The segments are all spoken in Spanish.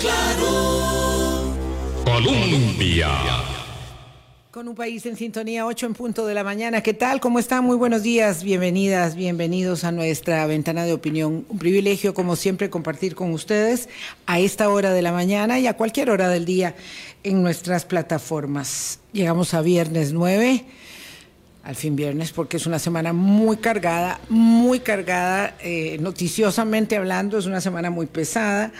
claro. Colombia. Con un país en sintonía, 8 en punto de la mañana. ¿Qué tal? ¿Cómo están? Muy buenos días. Bienvenidas, bienvenidos a nuestra ventana de opinión. Un privilegio, como siempre, compartir con ustedes a esta hora de la mañana y a cualquier hora del día en nuestras plataformas. Llegamos a viernes 9 al fin viernes, porque es una semana muy cargada, muy cargada, eh, noticiosamente hablando, es una semana muy pesada.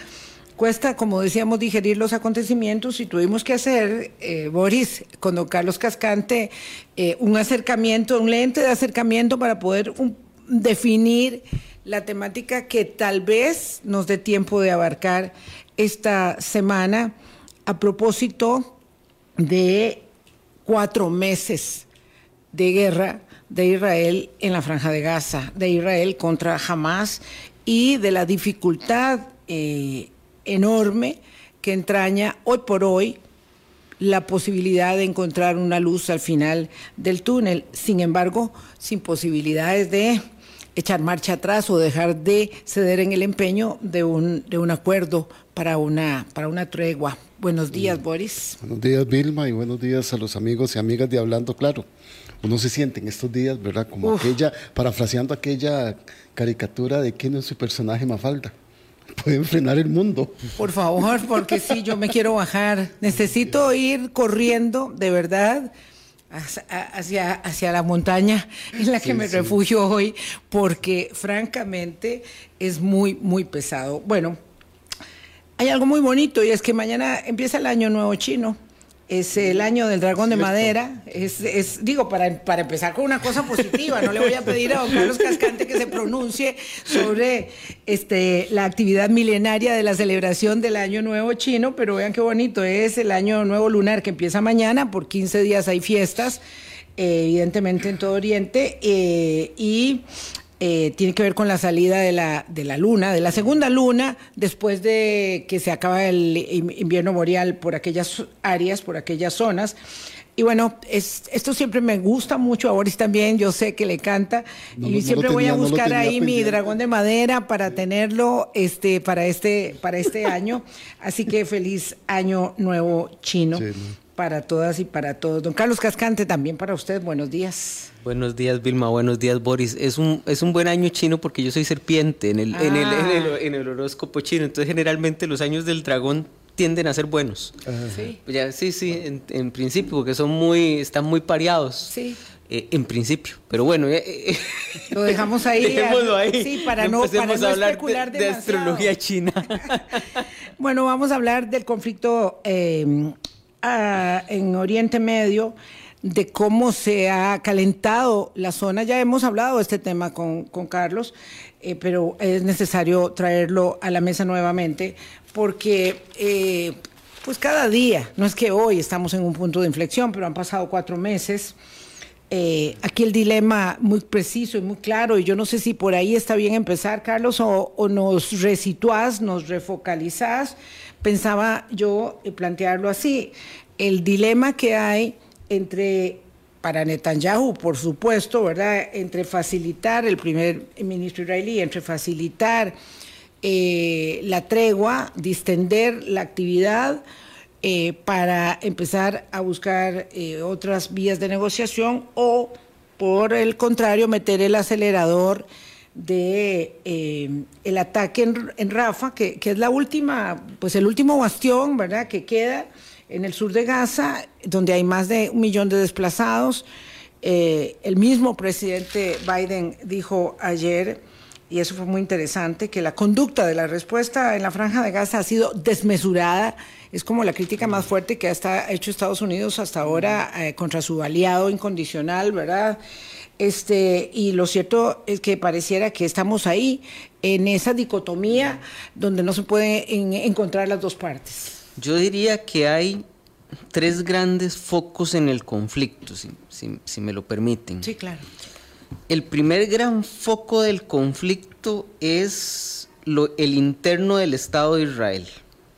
Cuesta, como decíamos, digerir los acontecimientos y tuvimos que hacer, eh, Boris, con don Carlos Cascante, eh, un acercamiento, un lente de acercamiento para poder un, definir la temática que tal vez nos dé tiempo de abarcar esta semana a propósito de cuatro meses de guerra de Israel en la franja de Gaza, de Israel contra Hamas y de la dificultad eh, enorme que entraña hoy por hoy la posibilidad de encontrar una luz al final del túnel, sin embargo, sin posibilidades de echar marcha atrás o dejar de ceder en el empeño de un, de un acuerdo para una, para una tregua. Buenos días, Boris. Buenos días, Vilma, y buenos días a los amigos y amigas de Hablando Claro. Uno se siente en estos días, ¿verdad? Como aquella, parafraseando aquella caricatura de quién es su personaje Mafalda pueden frenar el mundo. Por favor, porque sí, yo me quiero bajar. Necesito ir corriendo, de verdad, hacia, hacia la montaña en la que me refugio hoy, porque francamente es muy, muy pesado. Bueno, hay algo muy bonito y es que mañana empieza el año nuevo chino es el año del dragón de madera. Es, es, digo, para, para empezar con una cosa positiva, no le voy a pedir a don Carlos Cascante que se pronuncie sobre este, la actividad milenaria de la celebración del Año Nuevo Chino, pero vean qué bonito, es el Año Nuevo Lunar que empieza mañana, por 15 días hay fiestas, eh, evidentemente en todo Oriente, eh, y eh, tiene que ver con la salida de la, de la luna, de la segunda luna, después de que se acaba el invierno boreal por aquellas áreas, por aquellas zonas. Y bueno, es, esto siempre me gusta mucho, a Boris también, yo sé que le canta, y siempre voy a buscar ahí mi dragón de madera para tenerlo este, para, este, para este año. Así que feliz año nuevo chino para todas y para todos. Don Carlos Cascante, también para usted, buenos días. Buenos días, Vilma, buenos días, Boris. Es un, es un buen año chino porque yo soy serpiente en el, en, el, en, el, ah. horóscopo chino, entonces generalmente los años del dragón tienden a ser buenos. Sí. Ya, sí, sí, en, principio, porque son muy, están muy pareados. Sí. Eh, en principio, pero bueno, eh, eh, lo dejamos ahí. Dejémoslo ahí. Sí, para no, para no hablar especular de, de, astrología china. bueno, vamos a hablar del conflicto en Oriente Medio, de cómo se ha calentado la zona. Ya hemos hablado de este tema con, Carlos, eh, pero es necesario traerlo a la mesa nuevamente porque... Eh, pues cada día, no es que hoy estamos en un punto de inflexión, pero han pasado cuatro meses. Eh, aquí el dilema muy preciso y muy claro, y yo no sé si por ahí está bien empezar, Carlos, o, nos resituás, nos refocalizás pensaba yo plantearlo así, el dilema que hay entre, para Netanyahu, por supuesto, ¿verdad?, entre facilitar, el primer ministro israelí, entre facilitar eh, la tregua, distender la actividad, eh, para empezar a buscar eh, otras vías de negociación o, por el contrario, meter el acelerador de eh, el ataque en, Rafa, que, es la última, pues el último bastión, ¿verdad?, que queda en el sur de Gaza, donde hay más de un millón de desplazados. El mismo presidente Biden dijo ayer, y eso fue muy interesante, que la conducta de la respuesta en la franja de Gaza ha sido desmesurada. Es como la crítica más fuerte que ha hecho Estados Unidos hasta ahora eh, contra su aliado incondicional, ¿verdad? Este, y lo cierto es que pareciera que estamos ahí, en esa dicotomía donde no se pueden encontrar las dos partes. Yo diría que hay tres grandes focos en el conflicto, si, me lo permiten. Sí, claro. El primer gran foco del conflicto es lo, el interno del Estado de Israel.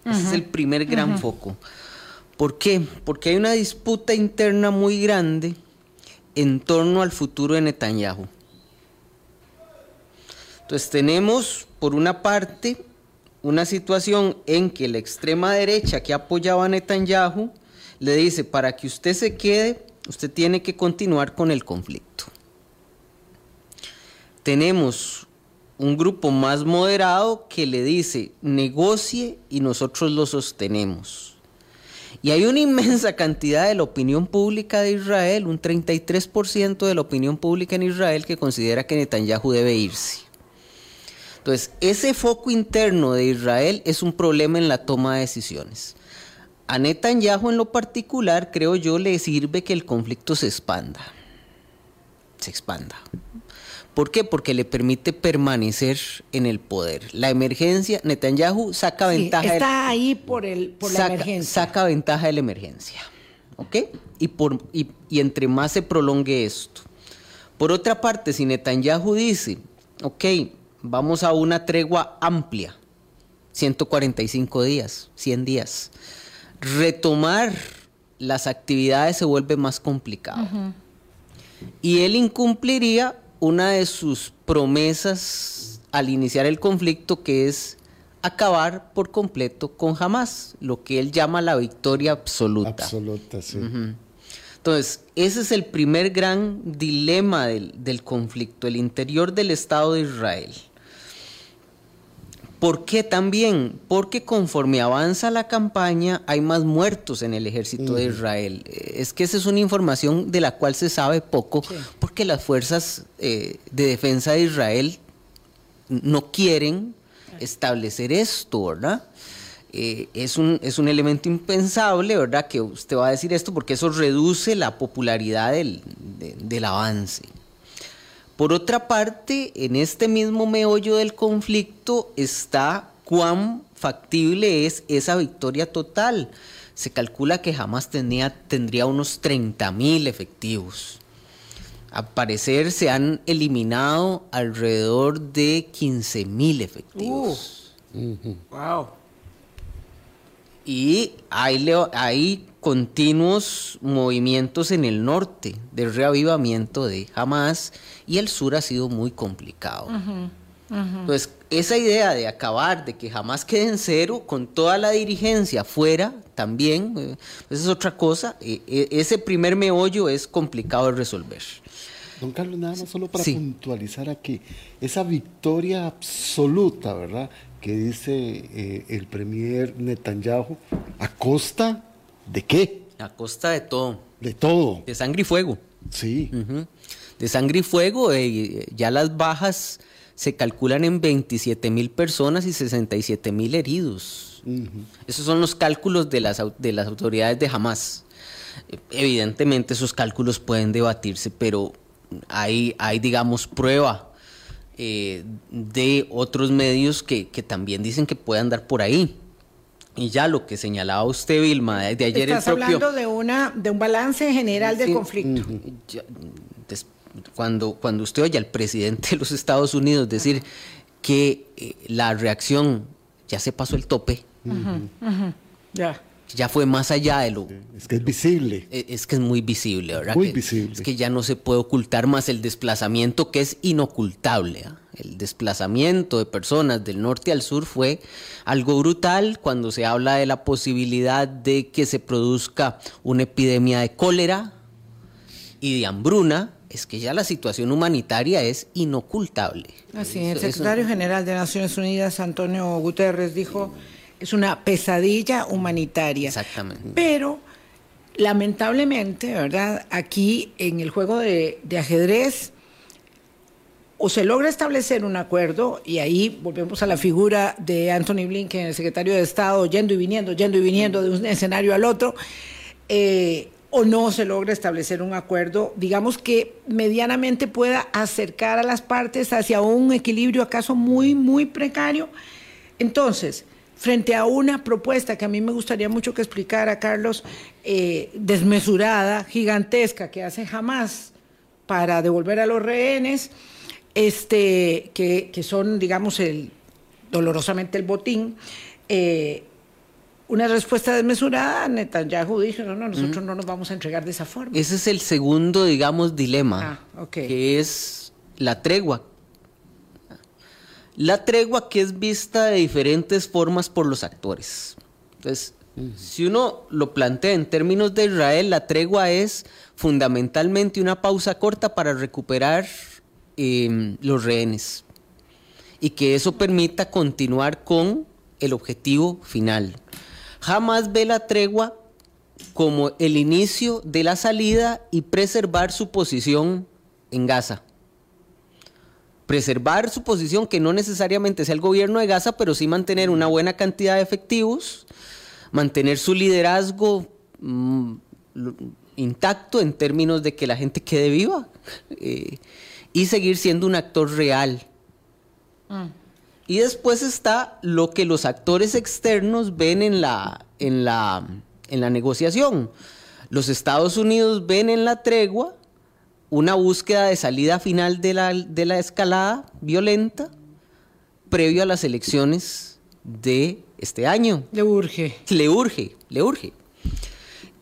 Ese es el primer gran foco. ¿Por qué? Porque hay una disputa interna muy grande en torno al futuro de Netanyahu. Entonces tenemos, por una parte, una situación en que la extrema derecha que apoyaba a Netanyahu le dice, para que usted se quede, usted tiene que continuar con el conflicto. Tenemos un grupo más moderado que le dice, negocie y nosotros lo sostenemos. Y hay una inmensa cantidad de la opinión pública de Israel, un 33% de la opinión pública en Israel que considera que Netanyahu debe irse. Entonces, ese foco interno de Israel es un problema en la toma de decisiones. A Netanyahu en lo particular, creo yo, le sirve que el conflicto se expanda. Se expanda. ¿Por qué? Porque le permite permanecer en el poder. La emergencia, Netanyahu saca Sí, ventaja. está ahí por, el, por la saca, emergencia. saca ventaja de la emergencia. ¿Ok? Y, por, y, y entre más se prolongue esto. Por otra parte, si Netanyahu dice, ok, vamos a una tregua amplia, 145 días, 100 días, retomar las actividades se vuelve más complicado. Y él incumpliría una de sus promesas al iniciar el conflicto, que es acabar por completo con Hamas, lo que él llama la victoria absoluta. Absoluta, sí. Entonces, ese es el primer gran dilema del, del conflicto, el interior del Estado de Israel. ¿Por qué también? Porque conforme avanza la campaña hay más muertos en el ejército de Israel. Es que esa es una información de la cual se sabe poco, porque las fuerzas eh, de defensa de Israel no quieren establecer esto, ¿verdad? Eh, es, un, es un elemento impensable, ¿verdad? Que usted va a decir esto porque eso reduce la popularidad del, de- del avance. Por otra parte, en este mismo meollo del conflicto está cuán factible es esa victoria total. Se calcula que jamás tenía, tendría unos 30 mil efectivos. Al parecer se han eliminado alrededor de 15 mil efectivos. Wow. Y hay, continuos movimientos en el norte de reavivamiento de Hamas y el sur ha sido muy complicado. Entonces, esa idea de acabar, de que jamás quede en cero, con toda la dirigencia fuera también, eh, esa es otra cosa. Eh, eh, ese primer meollo es complicado de resolver. Don Carlos, nada más solo para Sí. puntualizar aquí, esa victoria absoluta, ¿verdad? Que dice eh, el premier Netanyahu, ¿a costa de qué? A costa de todo, De todo. de sangre y fuego. Sí. De sangre y fuego, eh, ya las bajas se calculan en 27 mil personas y 67 mil heridos. Esos son los cálculos de las, de las autoridades de Hamas. Evidentemente esos cálculos pueden debatirse, pero hay, hay digamos, prueba eh, de otros medios que, que también dicen que puede andar por ahí. Y ya lo que señalaba usted, Vilma, de, ayer Estás el propio... hablando de, una, de un balance general del Sí. conflicto. Ya, des- cuando, cuando usted oye al presidente de los Estados Unidos decir que eh, la reacción ya se pasó el tope, Ya. Ya fue más allá de lo... Es que es visible. eh, Es que es muy visible, ¿verdad? Muy Que- visible. Es que ya no se puede ocultar más el desplazamiento que es inocultable. ¿ah? El desplazamiento de personas del norte al sur fue algo brutal cuando se habla de la posibilidad de que se produzca una epidemia de cólera y de hambruna. Es que ya la situación humanitaria es inocultable. Así, el secretario general de Naciones Unidas, Antonio Guterres, dijo, es una pesadilla humanitaria. Exactamente. Pero, lamentablemente, ¿verdad? Aquí en el juego de, de ajedrez, o se logra establecer un acuerdo, y ahí volvemos a la figura de Anthony Blinken, el secretario de Estado, yendo y viniendo, yendo y viniendo de un escenario al otro, eh, o no se logra establecer un acuerdo, digamos que medianamente pueda acercar a las partes hacia un equilibrio acaso muy, muy precario. Entonces, frente a una propuesta que a mí me gustaría mucho que explicara, Carlos, eh, desmesurada, gigantesca, que hace jamás para devolver a los rehenes, este, que, que son, digamos, el, dolorosamente el botín, eh, una respuesta desmesurada, Netanyahu dijo, no, no, nosotros no nos vamos a entregar de esa forma. Ese es el segundo, digamos, dilema, Ah, que es la tregua. La tregua que es vista de diferentes formas por los actores. Entonces, si uno lo plantea en términos de Israel, la tregua es fundamentalmente una pausa corta para recuperar eh, los rehenes y que eso permita continuar con el objetivo final. Jamás ve la tregua como el inicio de la salida y preservar su posición en Gaza. Preservar su posición, que no necesariamente sea el gobierno de Gaza, pero sí mantener una buena cantidad de efectivos, mantener su liderazgo mm, intacto en términos de que la gente quede viva eh, y seguir siendo un actor real. Mm. Y después está lo que los actores externos ven en la, en la, en la negociación. Los Estados Unidos ven en la tregua una búsqueda de salida final de la, de la escalada violenta previo a las elecciones de este año. Le urge. Le urge, le urge.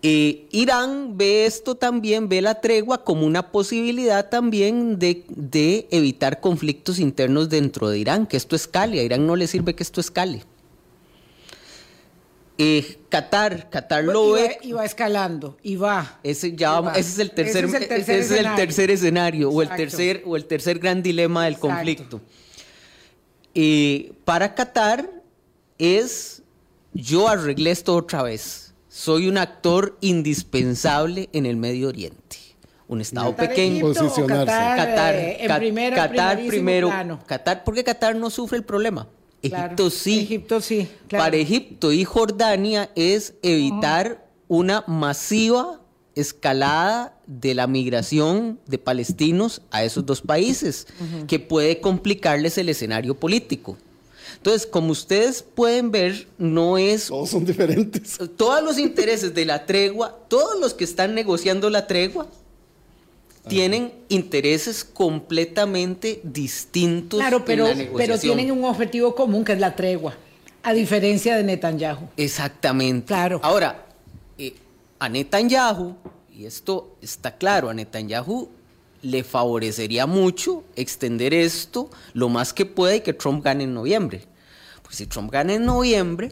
Eh, Irán ve esto también, ve la tregua como una posibilidad también de, evitar conflictos internos dentro de Irán, que esto escale. A Irán no le sirve que esto escale. Eh, Qatar, Qatar lo ve. Y va escalando, y va. Ese, ya ese es el tercer, ese es el tercer, escenario, o el tercer, o el tercer gran dilema del conflicto. Eh, para Qatar es yo arreglé esto otra vez soy un actor indispensable en el Medio Oriente. Un estado pequeño. Posicionarse. Qatar, eh, Qatar, primero. Qatar, porque Qatar no sufre el problema. Egipto sí. Egipto sí. Para Egipto y Jordania es evitar una masiva escalada de la migración de palestinos a esos dos países, que puede complicarles el escenario político. Entonces, como ustedes pueden ver, no es... Todos son diferentes. Todos los intereses de la tregua, todos los que están negociando la tregua, tienen intereses completamente distintos claro, pero, pero tienen un objetivo común que es la tregua, a diferencia de Netanyahu. Exactamente. Claro. Ahora, eh, a Netanyahu, y esto está claro, a Netanyahu le favorecería mucho extender esto lo más que pueda y que Trump gane en noviembre. Porque si Trump gana en noviembre,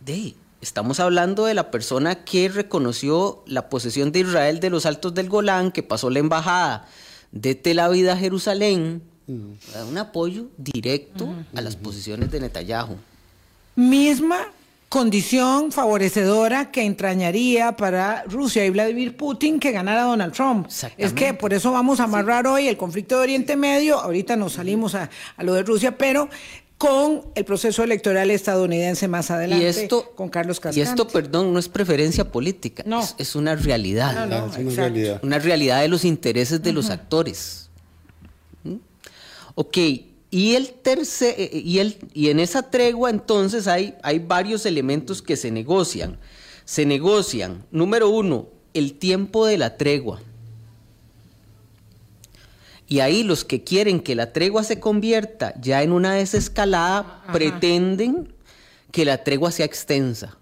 de, estamos hablando de la persona que reconoció la posesión de Israel de los altos del Golán, que pasó la embajada de Tel Aviv a Jerusalén, un apoyo directo a las posiciones de Netanyahu. Misma condición favorecedora que entrañaría para Rusia y Vladimir Putin que ganara Donald Trump. Es que por eso vamos a amarrar hoy el conflicto de Oriente Medio, ahorita nos salimos a, lo de Rusia, pero con el proceso electoral estadounidense más adelante, y esto, con Carlos Cascante. Y esto, perdón, no es preferencia política, no. es, una realidad. es una realidad. Una realidad de los intereses de los actores. ¿Mm? Ok, y, el tercer, eh, eh, y, el, y en esa tregua entonces hay, hay varios elementos que se negocian. Se negocian, número uno, el tiempo de la tregua. Y ahí los que quieren que la tregua se convierta ya en una desescalada pretenden que la tregua sea extensa.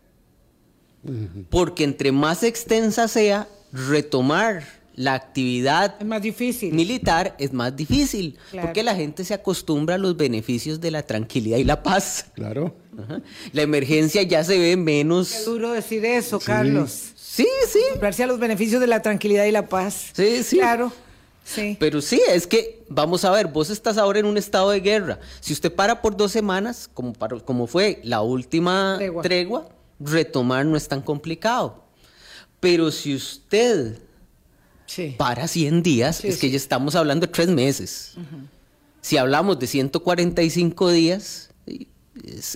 Porque entre más extensa sea, retomar la actividad es más difícil. militar es más difícil, porque la gente se acostumbra a los beneficios de la tranquilidad y la paz. Claro. La emergencia ya se ve menos. Qué duro decir eso, Carlos. Sí, sí. Acostumbrarse a los beneficios de la tranquilidad y la paz. Sí, sí. Claro. Sí. Pero sí, es que, vamos a ver, vos estás ahora en un estado de guerra. Si usted para por dos semanas, como, como fue la última tregua, retomar no es tan complicado. Pero si usted para 100 días, es que ya estamos hablando de tres meses. Si hablamos de 145 días,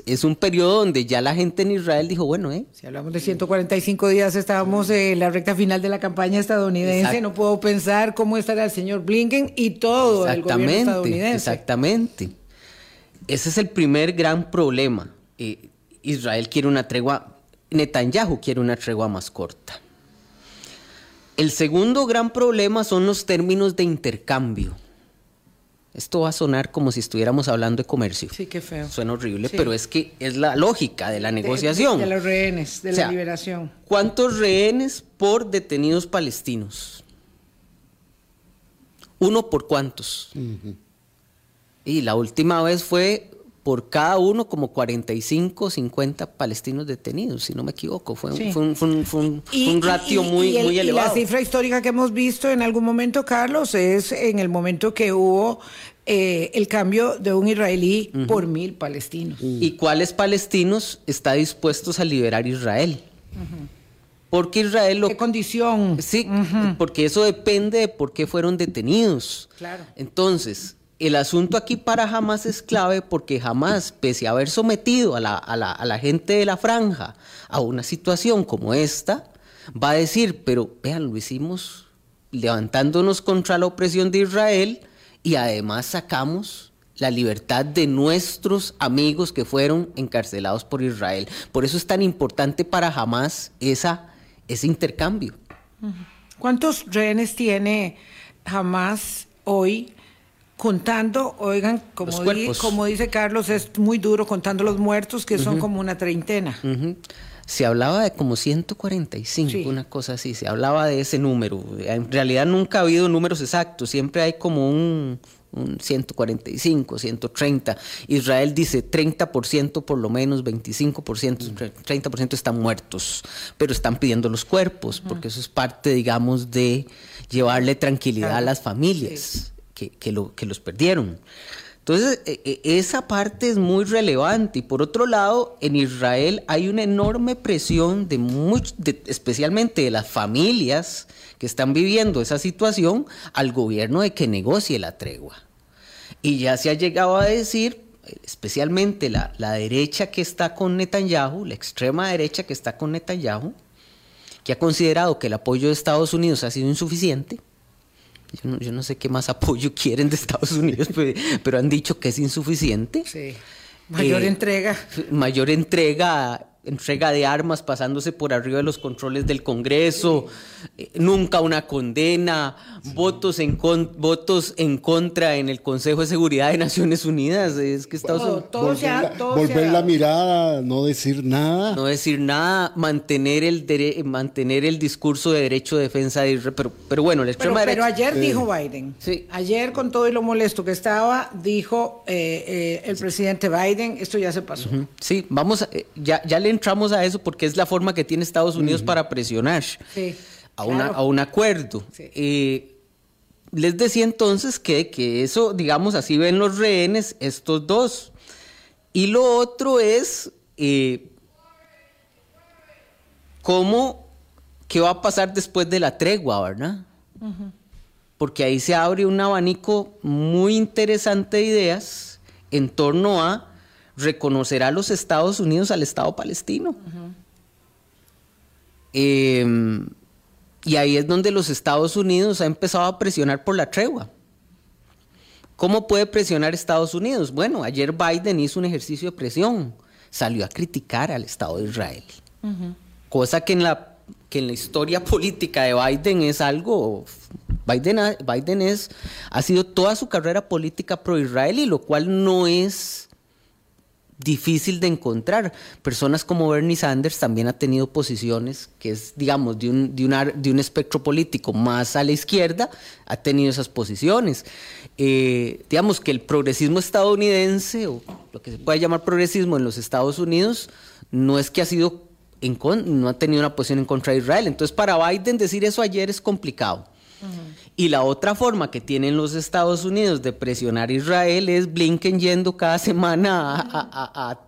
es, un periodo donde ya la gente en Israel dijo, bueno, ¿eh? Si hablamos de 145 días, estábamos en la recta final de la campaña estadounidense. No puedo pensar cómo estará el señor Blinken y todo el gobierno estadounidense. Exactamente. Ese es el primer gran problema. Eh, Israel quiere una tregua, Netanyahu quiere una tregua más corta. El segundo gran problema son los términos de intercambio. Esto va a sonar como si estuviéramos hablando de comercio. Sí, qué feo. Suena horrible, pero es que es la lógica de la negociación. De, los rehenes, de la liberación. ¿Cuántos rehenes por detenidos palestinos? ¿Uno por cuántos? Y la última vez fue por cada uno como 45, 50 palestinos detenidos, si no me equivoco. Fue, un- Sí. fue un, fue un- fue un- Y- un ratio y- muy, y el- muy Y elevado. la cifra histórica que hemos visto en algún momento, Carlos, es en el momento que hubo eh, el cambio de un israelí por mil palestinos. ¿Y cuáles palestinos está dispuestos a liberar Israel? Porque Israel lo ¿Qué condición? Sí, porque eso depende de por qué fueron detenidos. Claro. Entonces, el asunto aquí para Hamas es clave porque Hamas, pese a haber sometido a la, a la- a la gente de la franja a una situación como esta, va a decir, pero vean, lo hicimos levantándonos contra la opresión de Israel y además sacamos la libertad de nuestros amigos que fueron encarcelados por Israel. Por eso es tan importante para Hamas esa, ese intercambio. ¿Cuántos rehenes tiene Hamas hoy? Contando, oigan, como, di- como dice Carlos, es muy duro contando los muertos, que son como una treintena. Se hablaba de como 145, Sí. una cosa así, se hablaba de ese número. En realidad nunca ha habido números exactos, siempre hay como un, un 145, 130. Israel dice 30% por lo menos, 25%, 30% están muertos, pero están pidiendo los cuerpos, porque eso es parte, digamos, de llevarle tranquilidad a las familias que, que lo, que los perdieron. Entonces, e- e- esa parte es muy relevante. Y por otro lado, en Israel hay una enorme presión de, much- de- especialmente de las familias que están viviendo esa situación, al gobierno de que negocie la tregua. Y ya se ha llegado a decir, especialmente la, la derecha que está con Netanyahu, la extrema derecha que está con Netanyahu, que ha considerado que el apoyo de Estados Unidos ha sido insuficiente. Yo no, yo no sé qué más apoyo quieren de Estados Unidos, pero, pero han dicho que es insuficiente. Sí. Mayor Eh, entrega. Mayor entrega, entrega de armas pasándose por arriba de los controles del Congreso, eh, nunca una condena, votos, en con- votos en contra en el Consejo de Seguridad de Naciones Unidas. Es que Estados Unidos... todo Volver, la, todo volver ha la mirada, no decir nada. No decir nada, mantener el dere- mantener el discurso de derecho de defensa de Israel. Pero, pero bueno, la Pero, extrema pero derecha. ayer dijo Biden, Sí. ayer con todo y lo molesto que estaba, dijo eh, eh, el presidente Biden, esto ya se pasó. Ujú. Sí, vamos, a- eh, ya, ya le entramos a eso porque es la forma que tiene Estados Unidos para presionar Sí, a, una- claro. a un acuerdo. Sí. Eh, les decía entonces que, que eso, digamos, así ven los rehenes, estos dos. Y lo otro es eh, cómo, qué va a pasar después de la tregua, ¿verdad? Porque ahí se abre un abanico muy interesante de ideas en torno a reconocer a los Estados Unidos al Estado palestino. Eh, y ahí es donde los Estados Unidos ha empezado a presionar por la tregua. ¿Cómo puede presionar Estados Unidos? Bueno, ayer Biden hizo un ejercicio de presión, salió a criticar al Estado de Israel, cosa que en la que en la historia política de Biden es algo Biden ha, Biden es ha sido toda su carrera política pro Israel y lo cual no es difícil de encontrar. Personas como Bernie Sanders también ha tenido posiciones que es, digamos, de un, de, una- de un espectro político más a la izquierda, ha tenido esas posiciones. Eh, digamos que el progresismo estadounidense, o lo que se puede llamar progresismo en los Estados Unidos, no es que ha sido, en con- no ha tenido una posición en contra de Israel. Entonces, para Biden decir eso ayer es complicado. Y la otra forma que tienen los Estados Unidos de presionar a Israel es Blinken yendo cada semana a, a- a- a-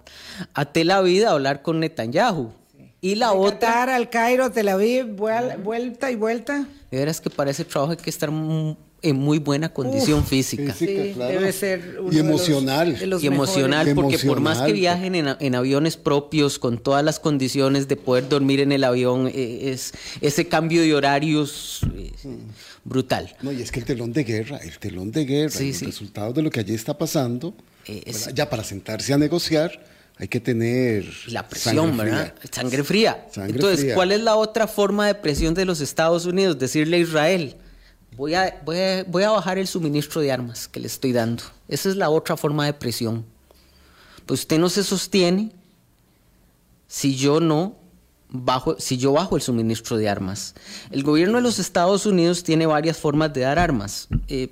a Tel Aviv a hablar con Netanyahu. Y la De otra, Qatar al Cairo, Tel Aviv, vuel- vuelta y vuelta. de veras que para ese trabajo hay que estar en muy buena condición física. Física, Sí, claro. debe ser uno Y de los- emocional. de los y mejores. emocional, porque por más que viajen en, en aviones propios, con todas las condiciones de poder dormir en el avión, eh, es ese cambio de horarios eh, brutal. No, y es que el telón de guerra, el telón de guerra, Sí, y los sí. resultados de lo que allí está pasando, Eh, ya para sentarse a negociar hay que tener La presión, sangre ¿verdad? fría. Sangre fría. Sangre Entonces, fría. ¿cuál es la otra forma de presión de los Estados Unidos? Decirle a Israel, voy a, voy a, bajar el suministro de armas que le estoy dando. Esa es la otra forma de presión. Pues usted no se sostiene si yo no bajo, si yo bajo el suministro de armas. El gobierno de los Estados Unidos tiene varias formas de dar armas. Eh,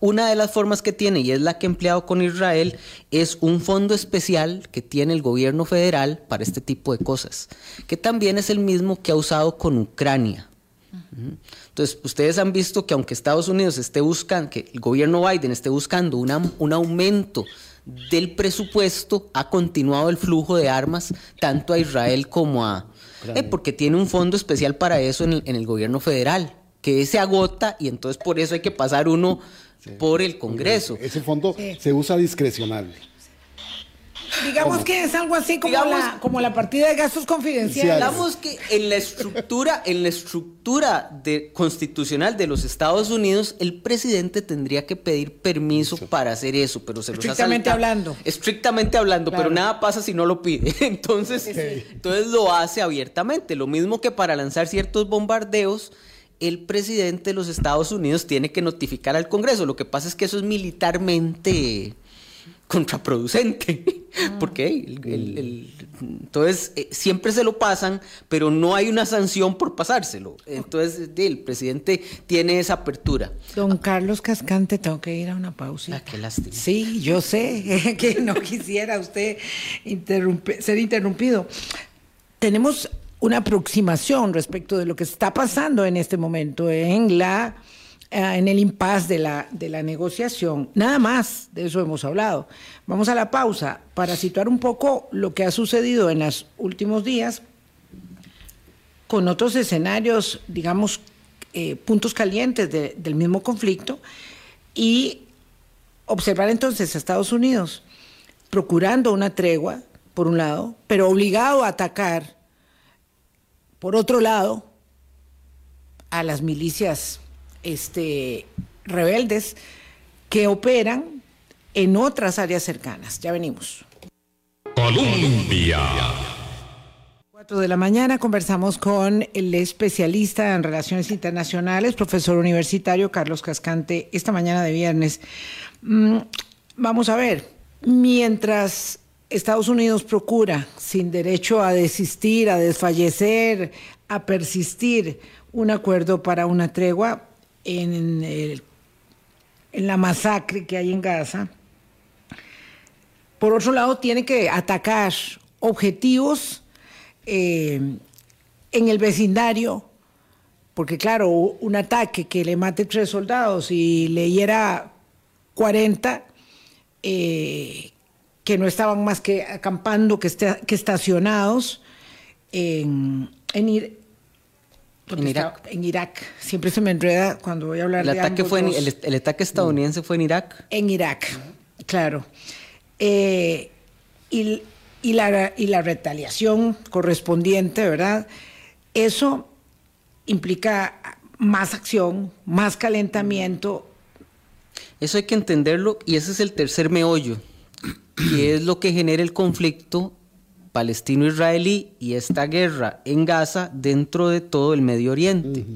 Una de las formas que tiene, y es la que ha empleado con Israel, es un fondo especial que tiene el gobierno federal para este tipo de cosas, que también es el mismo que ha usado con Ucrania. Entonces, ustedes han visto que aunque Estados Unidos esté buscando, que el gobierno Biden esté buscando un aumento del presupuesto, ha continuado el flujo de armas tanto a Israel como a... Eh, porque tiene un fondo especial para eso en el, gobierno federal, que se agota y entonces por eso hay que pasar uno por el Congreso. Ese fondo se usa discrecional. Digamos que es algo así como, la, como la partida de gastos confidenciales. Digamos que en la estructura, en la estructura de, constitucional de los Estados Unidos, el presidente tendría que pedir permiso para hacer eso, pero se Estrictamente hablando. Estrictamente hablando, pero nada pasa si no lo pide. Entonces, entonces lo hace abiertamente. Lo mismo que para lanzar ciertos bombardeos el presidente de los Estados Unidos tiene que notificar al Congreso. Lo que pasa es que eso es militarmente contraproducente, ah. porque el, entonces eh, siempre se lo pasan, pero no hay una sanción por pasárselo. Entonces el presidente tiene esa apertura. Don Carlos Cascante, tengo que ir a una pausa. Ah, qué lástima. Sí, yo sé que no quisiera usted ser interrumpido. Tenemos una aproximación respecto de lo que está pasando en este momento en la en el impasse de la, de la negociación. Nada más de eso hemos hablado. Vamos a la pausa para situar un poco lo que ha sucedido en los últimos días con otros escenarios, digamos, eh, puntos calientes del mismo conflicto y observar entonces a Estados Unidos procurando una tregua, por un lado, pero obligado a atacar, por otro lado, a las milicias este, rebeldes que operan en otras áreas cercanas. Ya venimos. Colombia. 4 de la mañana conversamos con el especialista en relaciones internacionales, profesor universitario Carlos Cascante, esta mañana de viernes. Mm, vamos a ver, mientras Estados Unidos procura, sin derecho a desistir, a desfallecer, a persistir, un acuerdo para una tregua, en, la masacre que hay en Gaza. Por otro lado, tiene que atacar objetivos eh, en el vecindario, porque claro, un ataque que le mate tres soldados y le hiera 40, eh, que no estaban más que acampando, que, que estacionados en, en, en Irak. en Irak. Siempre se me enreda cuando voy a hablar el de ataque fue el, ataque estadounidense fue en Irak. En Irak, claro. Eh, y, la, y la retaliación correspondiente, ¿verdad? Eso implica más acción, más calentamiento. Eso hay que entenderlo y ese es el tercer meollo, que es lo que genera el conflicto palestino-israelí y esta guerra en Gaza dentro de todo el Medio Oriente.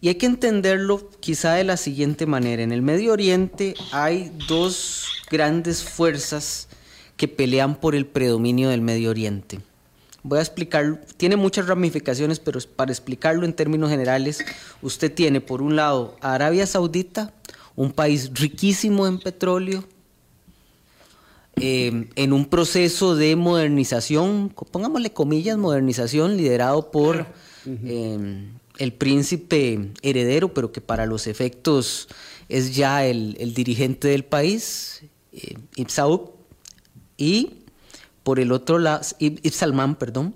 Y hay que entenderlo quizá de la siguiente manera. En el Medio Oriente hay dos grandes fuerzas que pelean por el predominio del Medio Oriente. Voy a explicar, tiene muchas ramificaciones, pero para explicarlo en términos generales, usted tiene por un lado a Arabia Saudita, un país riquísimo en petróleo, eh, en un proceso de modernización, pongámosle comillas, modernización liderado por eh, el príncipe heredero, pero que para los efectos es ya el, dirigente del país, eh, y por el otro lado, Ibn Salman, perdón,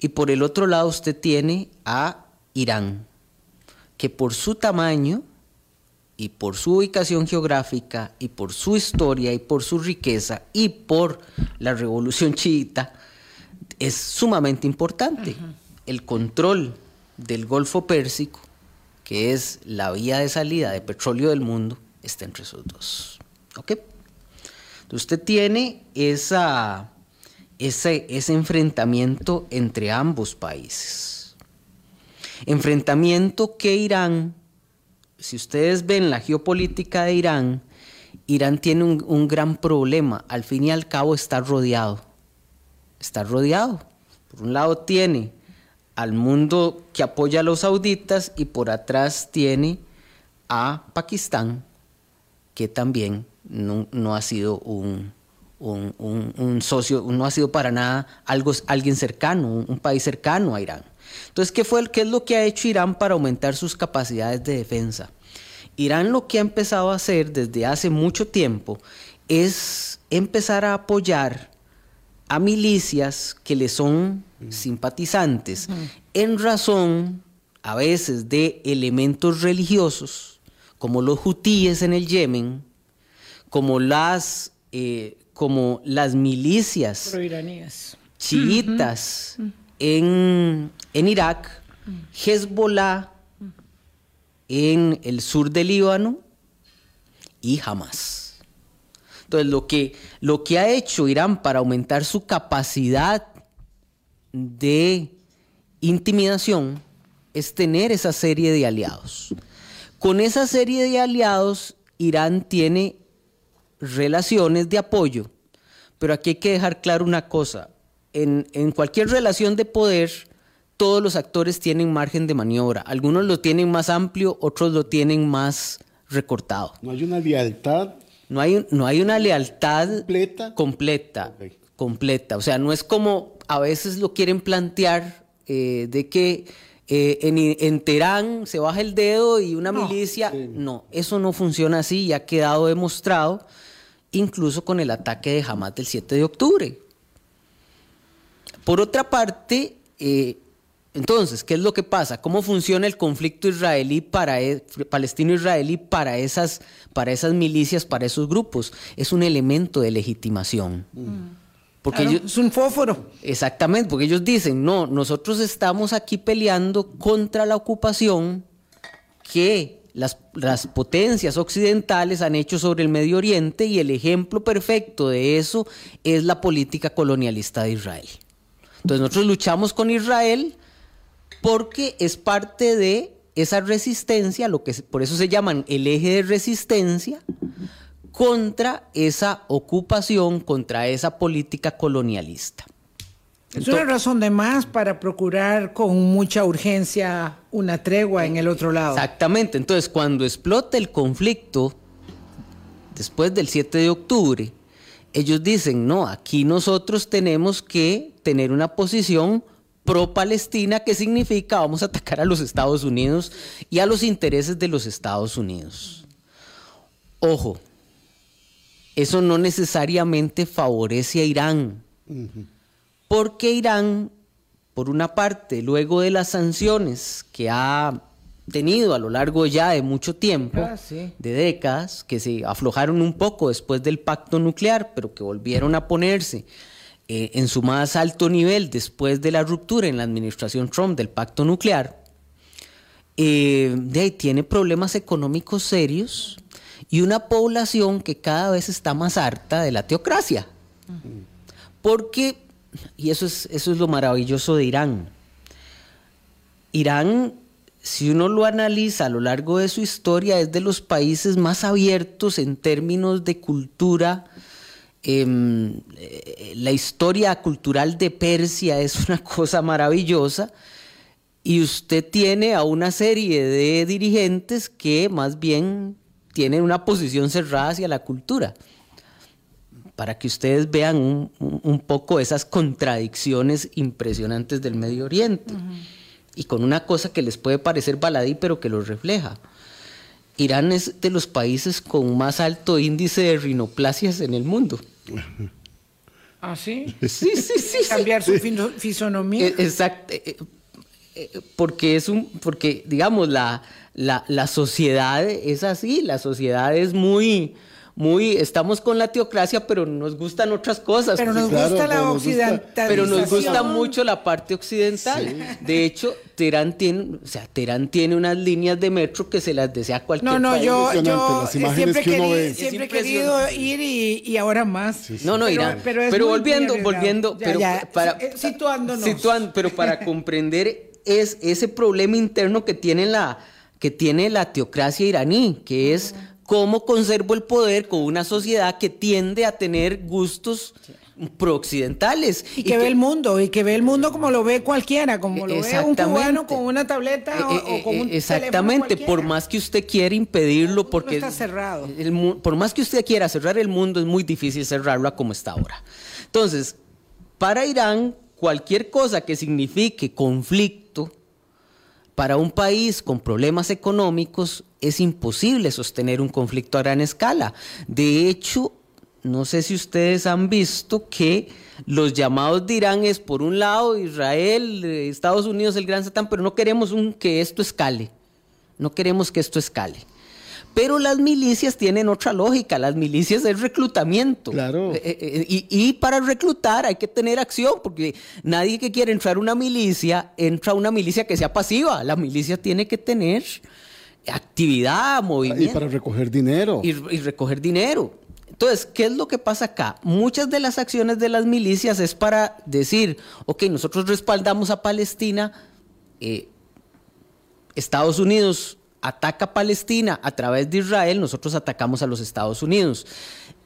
y por el otro lado usted tiene a Irán, que por su tamaño y por su ubicación geográfica y por su historia y por su riqueza y por la revolución chiita, es sumamente importante. El control del Golfo Pérsico, que es la vía de salida de petróleo del mundo, está entre esos dos. ¿Ok? usted tiene esa, ese, ese enfrentamiento entre ambos países. Enfrentamiento que Irán si ustedes ven la geopolítica de Irán, Irán tiene un, gran problema. Al fin y al cabo está rodeado. Está rodeado. Por un lado tiene al mundo que apoya a los sauditas y por atrás tiene a Pakistán, que también no, ha sido un, un, socio, no ha sido para nada algo, alguien cercano, un, país cercano a Irán. Entonces, ¿qué, fue, ¿qué es lo que ha hecho Irán para aumentar sus capacidades de defensa? Irán lo que ha empezado a hacer desde hace mucho tiempo es empezar a apoyar a milicias que le son simpatizantes en razón a veces de elementos religiosos como los hutíes en el Yemen, como las, eh, como las milicias chiitas en, en Irak, Hezbollah en el sur del Líbano y Hamas. Entonces, lo que, lo que ha hecho Irán para aumentar su capacidad de intimidación es tener esa serie de aliados. Con esa serie de aliados, Irán tiene relaciones de apoyo, pero aquí hay que dejar claro una cosa. En, en cualquier relación de poder, todos los actores tienen margen de maniobra. Algunos lo tienen más amplio, otros lo tienen más recortado. No hay una lealtad No hay, no hay una lealtad completa. completa, completa. O sea, no es como a veces lo quieren plantear eh, de que eh, en, en Teherán se baja el dedo y una milicia. No, eso no funciona así y ha quedado demostrado, incluso con el ataque de Hamas del 7 de octubre. Por otra parte, eh, entonces, ¿qué es lo que pasa? ¿Cómo funciona el conflicto israelí para e- palestino-israelí para esas, para esas milicias, para esos grupos? Es un elemento de legitimación. Porque Claro, ellos- es un fósforo. Exactamente, porque ellos dicen, no, nosotros estamos aquí peleando contra la ocupación que las, las potencias occidentales han hecho sobre el Medio Oriente y el ejemplo perfecto de eso es la política colonialista de Israel. Entonces nosotros luchamos con Israel porque es parte de esa resistencia, lo que por eso se llaman el eje de resistencia contra esa ocupación, contra esa política colonialista. Es una razón de más para procurar con mucha urgencia una tregua en el otro lado. Exactamente. Entonces, cuando explota el conflicto, después del 7 de octubre, ellos dicen, no, aquí nosotros tenemos que tener una posición pro-palestina, que significa vamos a atacar a los Estados Unidos y a los intereses de los Estados Unidos. Ojo, eso no necesariamente favorece a Irán, porque Irán, por una parte, luego de las sanciones que ha tenido a lo largo ya de mucho tiempo, Ah, sí. de décadas, que se aflojaron un poco después del pacto nuclear, pero que volvieron a ponerse eh, en su más alto nivel después de la ruptura en la administración Trump del pacto nuclear, eh, de ahí tiene problemas económicos serios y una población que cada vez está más harta de la teocracia. Porque, y eso es, eso es lo maravilloso de Irán, Irán, si uno lo analiza a lo largo de su historia, es de los países más abiertos en términos de cultura. Em, eh, la historia cultural de Persia es una cosa maravillosa. Y usted tiene a una serie de dirigentes que más bien tienen una posición cerrada hacia la cultura. Para que ustedes vean un, poco esas contradicciones impresionantes del Medio Oriente. Y con una cosa que les puede parecer baladí, pero que lo refleja. Irán es de los países con más alto índice de rinoplasias en el mundo. ¿Ah, sí? Sí, sí, sí. Cambiar su fisonomía. Exacto. porque es un, porque digamos, la, la, la sociedad es así, la sociedad es muy, muy, estamos con la teocracia, pero nos gustan otras cosas. pero nos claro, gusta la nos gusta- occidentalización. Pero nos gusta mucho la parte occidental. De hecho, Teherán tiene, o sea, Teherán tiene unas líneas de metro que se las desea cualquier No, no, país. yo, yo siempre, que uno querí- ve. siempre he querido ir y, y ahora más. No, no, Irán. pero Pero, volviendo, volviendo, Ya, pero ya, para situándonos. situan- pero para comprender es ese problema interno que tiene la que tiene la teocracia iraní, que es cómo conservo el poder con una sociedad que tiende a tener gustos prooccidentales. Y que ve el mundo, y que ve el mundo como lo ve cualquiera, como lo ve un cubano con una tableta o, Eh, eh, o con un eh, Exactamente, por más que usted quiera impedirlo, porque está cerrado. el por más que usted quiera cerrar el mundo, es muy difícil cerrarlo a como está ahora. Entonces, para Irán, cualquier cosa que signifique conflicto para un país con problemas económicos es imposible sostener un conflicto a gran escala. De hecho, no sé si ustedes han visto que los llamados de Irán es por un lado Israel, eh, Estados Unidos, el gran Satán, pero no queremos que esto escale. No queremos que esto escale. Pero las milicias tienen otra lógica. Las milicias es reclutamiento. Claro. Eh, eh, y, y para reclutar hay que tener acción, porque nadie que quiere entrar a una milicia entra a una milicia que sea pasiva. La milicia tiene que tener actividad, Y movimiento para recoger dinero. y, y recoger dinero. Entonces, ¿qué es lo que pasa acá? Muchas de las acciones de las milicias es para decir, ok, nosotros respaldamos a Palestina, eh, Estados Unidos ataca a Palestina a través de Israel, nosotros atacamos a los Estados Unidos.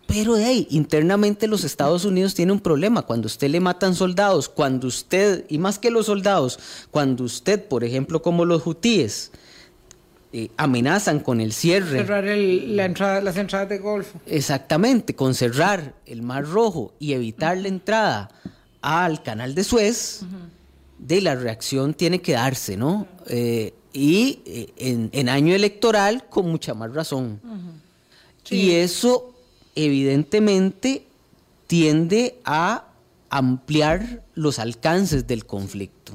Pero de ahí, internamente los Estados Unidos tienen un problema. Cuando usted le matan soldados, cuando usted, y más que los soldados, cuando usted, por ejemplo, como los hutíes, eh, amenazan con el cierre. Cerrar el- la entrada, las entradas de Golfo. Exactamente, con cerrar el Mar Rojo y evitar la entrada al canal de Suez, de la reacción tiene que darse, ¿no? Eh, y eh, en, en año electoral con mucha más razón. Y eso evidentemente tiende a ampliar los alcances del conflicto.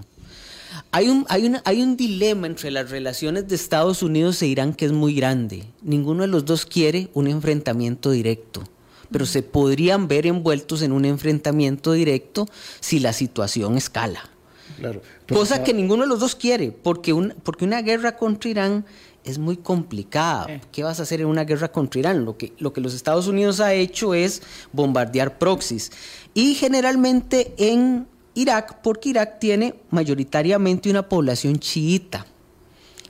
Hay un, hay, una- hay un dilema entre las relaciones de Estados Unidos e Irán que es muy grande. Ninguno de los dos quiere un enfrentamiento directo, pero se podrían ver envueltos en un enfrentamiento directo si la situación escala. Claro. Pero Cosa está- que ninguno de los dos quiere, porque, un- porque una guerra contra Irán es muy complicada. Eh. ¿Qué vas a hacer en una guerra contra Irán? Lo que, lo que los Estados Unidos ha hecho es bombardear proxies. Y generalmente en Irak, porque Irak tiene mayoritariamente una población chiita,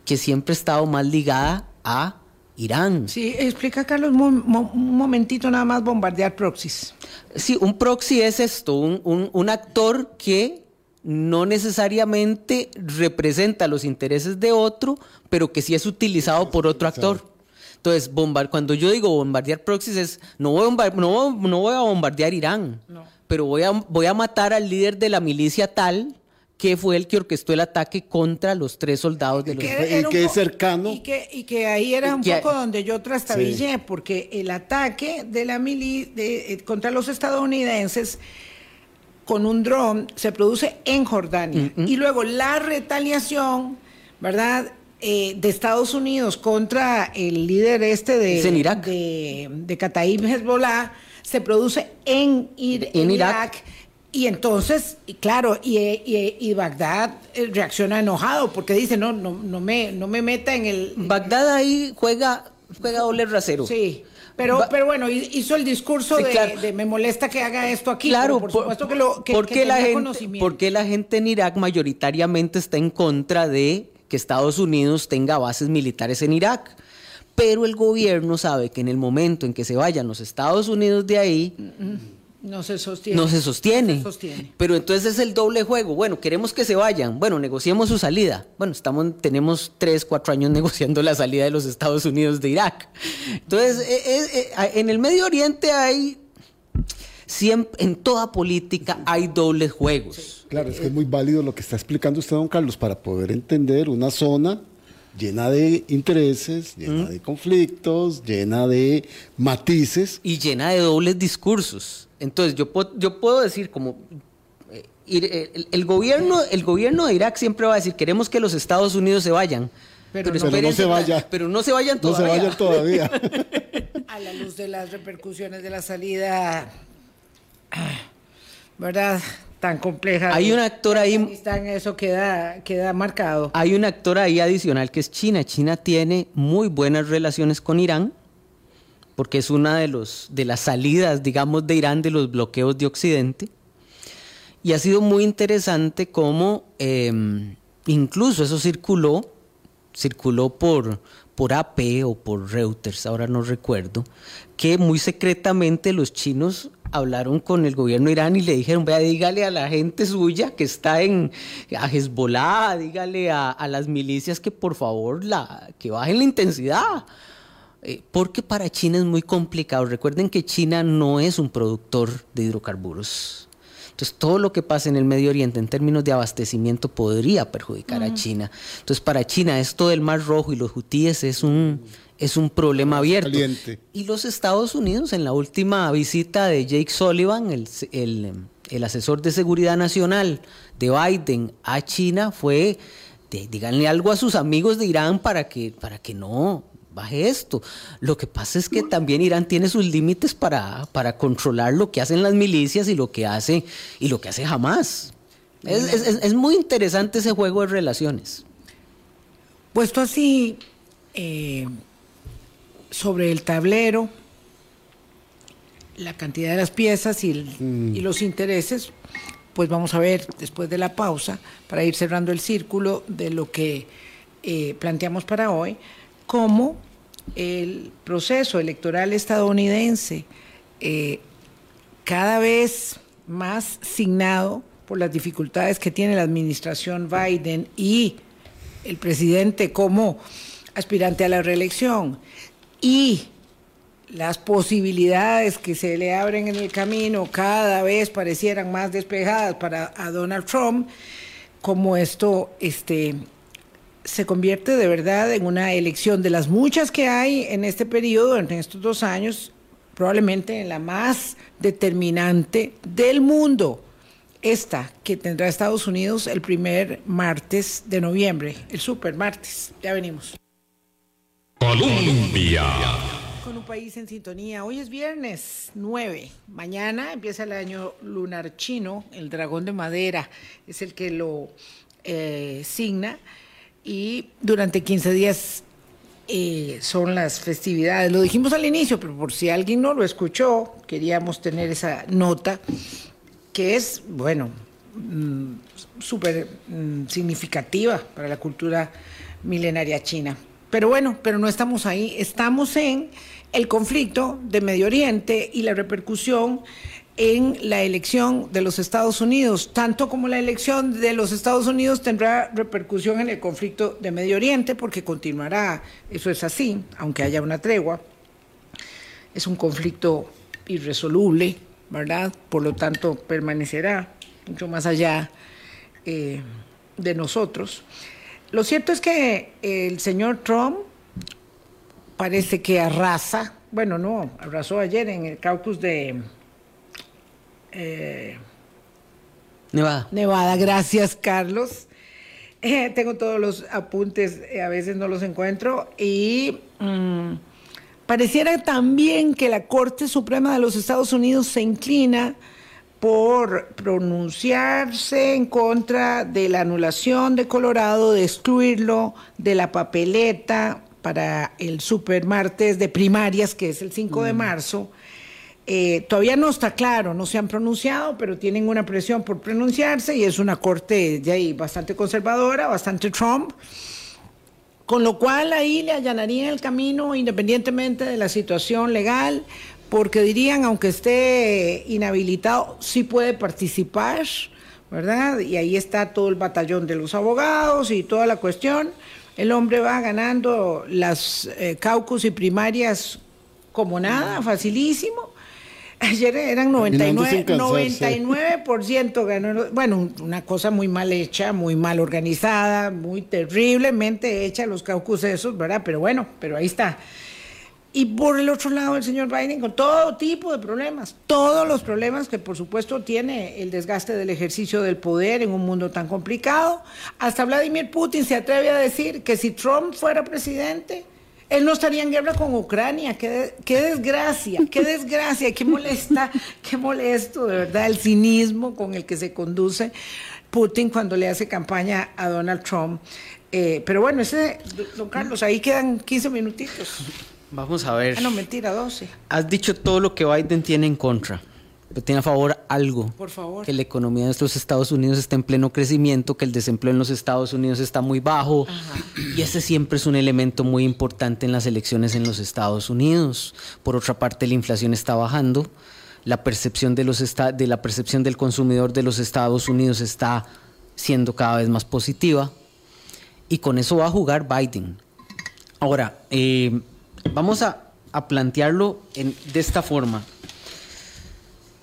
que siempre ha estado más ligada a Irán. Sí, explica, Carlos, un, mo- un momentito nada más bombardear proxies. Sí, un proxy es esto, un, un- un actor que no necesariamente representa los intereses de otro, pero que sí es utilizado por otro actor. Entonces, bombar, cuando yo digo bombardear proxies es, no voy a, bombar- no, voy- no voy a bombardear Irán, No. pero voy a, voy a matar al líder de la milicia tal que fue el que orquestó el ataque contra los tres soldados de los... Y era un que es cercano. Y que, y que ahí era un Que- poco donde yo trastabillé, porque el ataque de la mili de- eh, contra los estadounidenses con un dron se produce en Jordania. Y luego la retaliación, ¿verdad? Eh, de Estados Unidos contra el líder este de, Es en Irak. de, de Kataib Hezbollah se produce en, Ir- En en Irak. Irak. Y entonces, y claro, y, y- y Bagdad eh, reacciona enojado porque dice, no, no, no, me, no me meta en el... Bagdad ahí juega, juega doble rasero. Sí, pero, Va- pero bueno, hi- hizo el discurso Sí, de, claro. de me molesta que haga esto aquí. Claro, por supuesto que lo que, porque que la gente, conocimiento. porque la gente en Irak mayoritariamente está en contra de que Estados Unidos tenga bases militares en Irak. Pero el gobierno sabe que en el momento en que se vayan los Estados Unidos de ahí, No se sostiene. no se sostiene. No se sostiene. Pero entonces es el doble juego. Bueno, queremos que se vayan. Bueno, negociemos su salida. Bueno, estamos, tenemos tres, cuatro años negociando la salida de los Estados Unidos de Irak. Entonces, eh, eh, eh, en el Medio Oriente hay, siempre, en toda política hay dobles juegos. Claro, es que es muy válido lo que está explicando usted, don Carlos, para poder entender una zona llena de intereses, llena de conflictos, llena de matices. y llena de dobles discursos. Entonces, yo, puedo- yo puedo decir como... eh, ir- eh, el, el gobierno, el gobierno de Irak siempre va a decir, queremos que los Estados Unidos se vayan. Pero no. Pero no espérense, se vaya. Pero no se vayan No se todavía. vayan todavía. A la luz de las repercusiones de la salida, ¿verdad? Tan compleja. Hay un actor ahí- Afganistán, Eso queda, queda marcado. Hay un actor ahí adicional que es China. China tiene muy buenas relaciones con Irán, porque es una de, los, de las salidas, digamos, de Irán de los bloqueos de Occidente. Y ha sido muy interesante cómo eh, incluso eso circuló, circuló por, por AP o por Reuters, ahora no recuerdo, que muy secretamente los chinos hablaron con el gobierno Irán y le dijeron, vea, dígale a la gente suya que está en a Hezbollah, dígale a, las milicias que por favor la, que bajen la intensidad. Eh, porque para China es muy complicado. Recuerden que China no es un productor de hidrocarburos. Entonces, todo lo que pasa en el Medio Oriente en términos de abastecimiento podría perjudicar a China. Entonces, para China, esto del Mar Rojo y los hutíes es un, es un problema abierto. Y los Estados Unidos, en la última visita de Jake Sullivan, el, el, asesor de seguridad nacional de Biden a China, fue, díganle algo a sus amigos de Irán para que, para que no baje esto. Lo que pasa es que también Irán tiene sus límites para, para controlar lo que hacen las milicias y lo que hace, y lo que hace jamás. Es, muy interesante ese juego de relaciones. Puesto así eh, sobre el tablero, la cantidad de las piezas y, mm. los intereses, pues vamos a ver después de la pausa, para ir cerrando el círculo de lo que eh, planteamos para hoy, cómo el proceso electoral estadounidense eh, cada vez más signado por las dificultades que tiene la administración Biden y el presidente como aspirante a la reelección y las posibilidades que se le abren en el camino cada vez parecieran más despejadas para Donald Trump, como esto este, se convierte de verdad en una elección de las muchas que hay en este periodo, en estos dos años, probablemente en la más determinante del mundo. Esta que tendrá Estados Unidos el primer martes de noviembre, el super martes. Ya venimos. Colombia. Con un país en sintonía. Hoy es viernes 9. Mañana empieza el año lunar chino. El dragón de madera es el que lo eh, signa y durante 15 días eh, son las festividades. Lo dijimos al inicio, pero por si alguien no lo escuchó, queríamos tener esa nota, que es, bueno, mm, súper mm, significativa para la cultura milenaria china. Pero bueno, pero no estamos ahí, estamos en el conflicto de Medio Oriente y la repercusión en la elección de los Estados Unidos, tanto como la elección de los Estados Unidos tendrá repercusión en el conflicto de Medio Oriente, porque continuará, eso es así, aunque haya una tregua. Es un conflicto irresoluble, ¿verdad? Por lo tanto, permanecerá mucho más allá eh, de nosotros. Lo cierto es que el señor Trump parece que arrasa, bueno, no, arrasó ayer en el caucus de eh, Nevada. Nevada, gracias Carlos. Eh, tengo todos los apuntes, eh, a veces no los encuentro. Y mm, pareciera también que la Corte Suprema de los Estados Unidos se inclina por pronunciarse en contra de la anulación de Colorado, de excluirlo de la papeleta para el supermartes de primarias, que es el 5 de mm. marzo. Eh, todavía no está claro, no se han pronunciado, pero tienen una presión por pronunciarse y es una corte de ahí bastante conservadora, bastante Trump, con lo cual ahí le allanarían el camino independientemente de la situación legal, porque dirían, aunque esté inhabilitado, sí puede participar, ¿verdad? Y ahí está todo el batallón de los abogados y toda la cuestión. El hombre va ganando las eh, caucus y primarias como nada, facilísimo Ayer eran 99, 99% ganó. Bueno, una cosa muy mal hecha, muy mal organizada, muy terriblemente hecha los caucus esos, ¿verdad? Pero bueno, pero ahí está. Y por el otro lado, el señor Biden con todo tipo de problemas, todos los problemas que por supuesto tiene el desgaste del ejercicio del poder en un mundo tan complicado. Hasta Vladimir Putin se atreve a decir que si Trump fuera presidente, él no estaría en guerra con Ucrania. Qué, qué desgracia, qué desgracia, qué molesta, qué molesto, de verdad, el cinismo con el que se conduce Putin cuando le hace campaña a Donald Trump. Eh, pero bueno, ese, don Carlos, ahí quedan 15 minutitos. Vamos a ver. Ah, no, mentira, 12. Has dicho todo lo que Biden tiene en contra. Tiene a favor algo. Por favor. Que la economía de los Estados Unidos está en pleno crecimiento, que el desempleo en los Estados Unidos está muy bajo. Y ese siempre es un elemento muy importante en las elecciones en los Estados Unidos. Por otra parte, la inflación está bajando. La percepción, de los de la percepción del consumidor de los Estados Unidos está siendo cada vez más positiva. Y con eso va a jugar Biden. Ahora, eh, vamos a, a plantearlo en- de esta forma.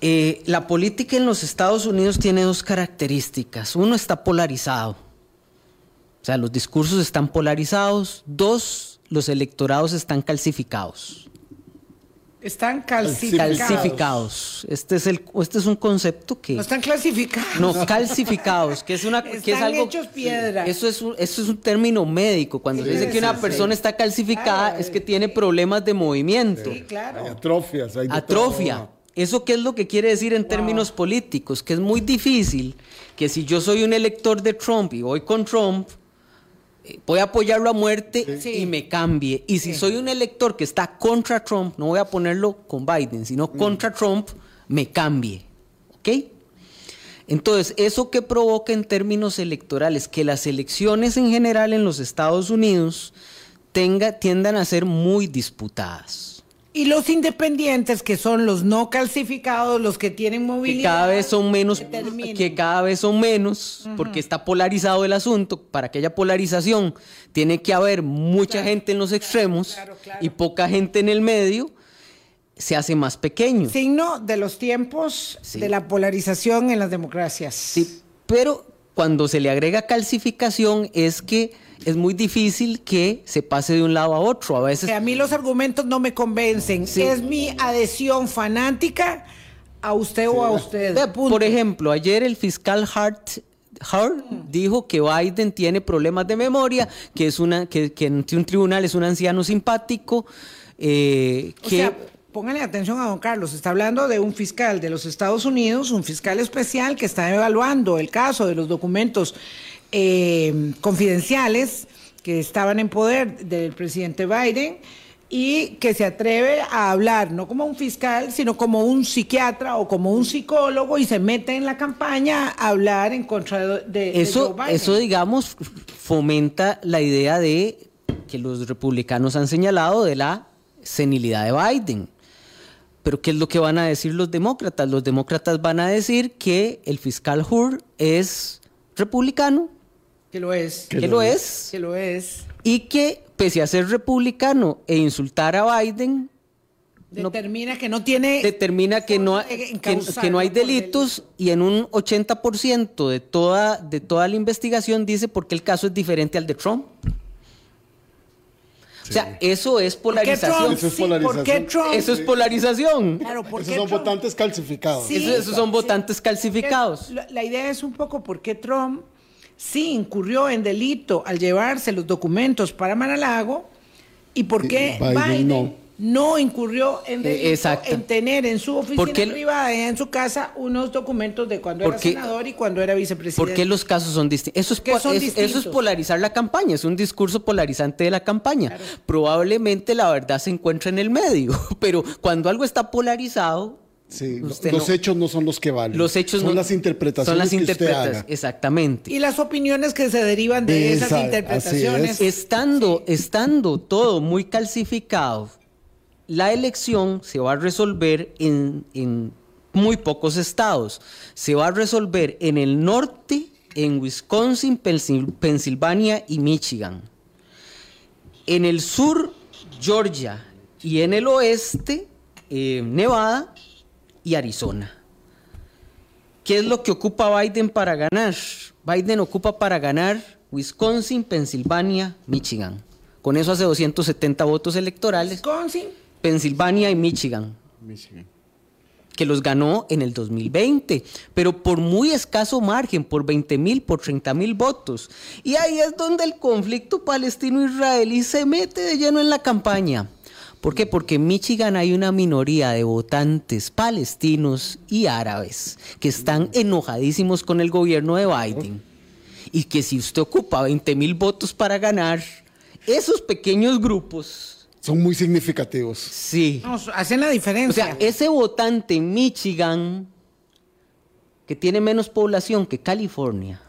Eh, la política en los Estados Unidos tiene dos características. Uno está polarizado. O sea, los discursos están polarizados. Dos, los electorados están calcificados. Están calcificados. Calcificados. Este es, el, este es un concepto que... No están clasificados. No, calcificados, que es una que es Están algo hechos piedra. Eso es un, eso es un término médico. Cuando se dice que una persona está calcificada Claro, es que tiene problemas de movimiento. Sí, claro. Hay atrofias. Hay de Atrofia. todo. ¿Eso qué es lo que quiere decir en términos políticos? Que es muy difícil que si yo soy un elector de Trump y voy con Trump, eh, voy a apoyarlo a muerte Sí. y me cambie. Y si soy un elector que está contra Trump, no voy a ponerlo con Biden, sino contra Trump, me cambie. ¿Ok? Entonces, ¿eso que provoca en términos electorales? Que las elecciones en general en los Estados Unidos tenga, tiendan a ser muy disputadas. Y los independientes, que son los no calcificados, los que tienen que movilidad. cada vez son menos que cada vez son menos porque está polarizado el asunto para que haya polarización tiene que haber mucha gente en los extremos claro, claro. y poca gente en el medio se hace más pequeño Signo de los tiempos Sí. de la polarización en las democracias. Sí, pero cuando se le agrega calcificación es que es muy difícil que se pase de un lado a otro a veces Que a mí los argumentos no me convencen. Sí. Es mi adhesión fanática a usted o a usted. Punto. Por ejemplo, ayer el fiscal Hart, Hart dijo que Biden tiene problemas de memoria, que es una que, un tribunal es un anciano simpático, eh, O sea, póngale atención a don Carlos. Está hablando de un fiscal de los Estados Unidos, un fiscal especial que está evaluando el caso de los documentos eh, confidenciales que estaban en poder del presidente Biden y que se atreve a hablar no como un fiscal, sino como un psiquiatra o como un psicólogo y se mete en la campaña a hablar en contra de, de eso, Joe Biden. eso digamos fomenta la idea de que los republicanos han señalado de la senilidad de Biden. Pero ¿qué es lo que van a decir los demócratas? Los demócratas van a decir que el fiscal Hur es republicano, que lo es, que, lo es, que lo es. y que pese a ser republicano e insultar a Biden, no- Determina que no tiene determina que no, que, no hay delitos y en un 80% de toda, de toda la investigación dice por qué el caso es diferente al de Trump. O sea, eso es ¿Por qué Trump? polarización. Eso es Sí, ¿Por qué polarización. Trump? Eso es polarización. Claro, ¿por Esos son Trump? votantes calcificados. Sí. Eso- esos son votantes calcificados. La, la idea es un poco por qué Trump sí incurrió en delito al llevarse los documentos para Maralago y por qué Y Biden Biden, no. no. incurrió en Eh, delito exacto. en tener en su oficina ¿Por qué- privada y en su casa unos documentos de cuando ¿Por era qué- senador y cuando era vicepresidente. ¿Por qué los casos son distintos? Eso es, ¿Por qué po- son es- eso es distintos? polarizar la campaña, es un discurso polarizante de la campaña. Probablemente la verdad se encuentra en el medio, pero cuando algo está polarizado, Sí, lo- usted los no- hechos no son los que valen. los hechos son no- las interpretaciones son las que usted interpretaciones, haga. exactamente. Y las opiniones que se derivan de esas Esa- interpretaciones. es. Estando, estando todo muy calcificado, la elección se va a resolver en, en muy pocos estados. Se va a resolver en el norte, en Wisconsin, Pensil- Pensilvania y Michigan. En el sur, Georgia. Y en el oeste, eh, Nevada y Arizona. ¿Qué es lo que ocupa Biden para ganar? Biden ocupa para ganar Wisconsin, Pensilvania, Michigan. Con eso hace 270 votos electorales. Wisconsin, Pensilvania y Michigan, Michigan. que los ganó en el 2020, pero por muy escaso margen, por 20 mil, por 30 mil votos. Y ahí es donde el conflicto palestino-israelí se mete de lleno en la campaña. ¿Por qué? Porque en Michigan hay una minoría de votantes palestinos y árabes que están enojadísimos con el gobierno de Biden. Y que si usted ocupa 20 mil votos para ganar, esos pequeños grupos, Son muy significativos. sí, no, hacen la o diferencia. sea, ese votante en Michigan que tiene menos población que California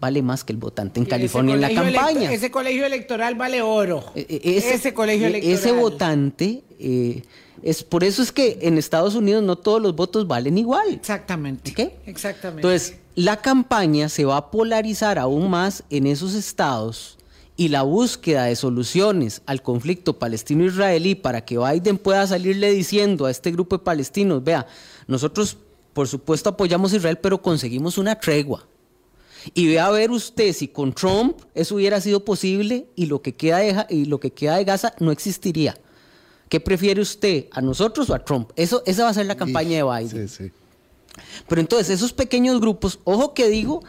vale más que el votante en California en la campaña. ese colegio electoral vale oro. Eh, eh, Ese, colegio electoral. Ese votante, eh, es por eso es que en Estados Unidos no todos los votos valen igual. Exactamente. ¿Ok? Exactamente. Entonces, la campaña se va a polarizar aún más en esos estados y la búsqueda de soluciones al conflicto palestino-israelí para que Biden pueda salirle diciendo a este grupo de palestinos, vea, nosotros por supuesto apoyamos a Israel, pero conseguimos una tregua. Y vea a ver usted si con Trump eso hubiera sido posible y lo que queda de, y lo que queda de Gaza no existiría. ¿Qué prefiere usted, a nosotros o a Trump? Eso, esa va a ser la campaña de Biden. Sí, sí. Pero entonces esos pequeños grupos, ojo que digo,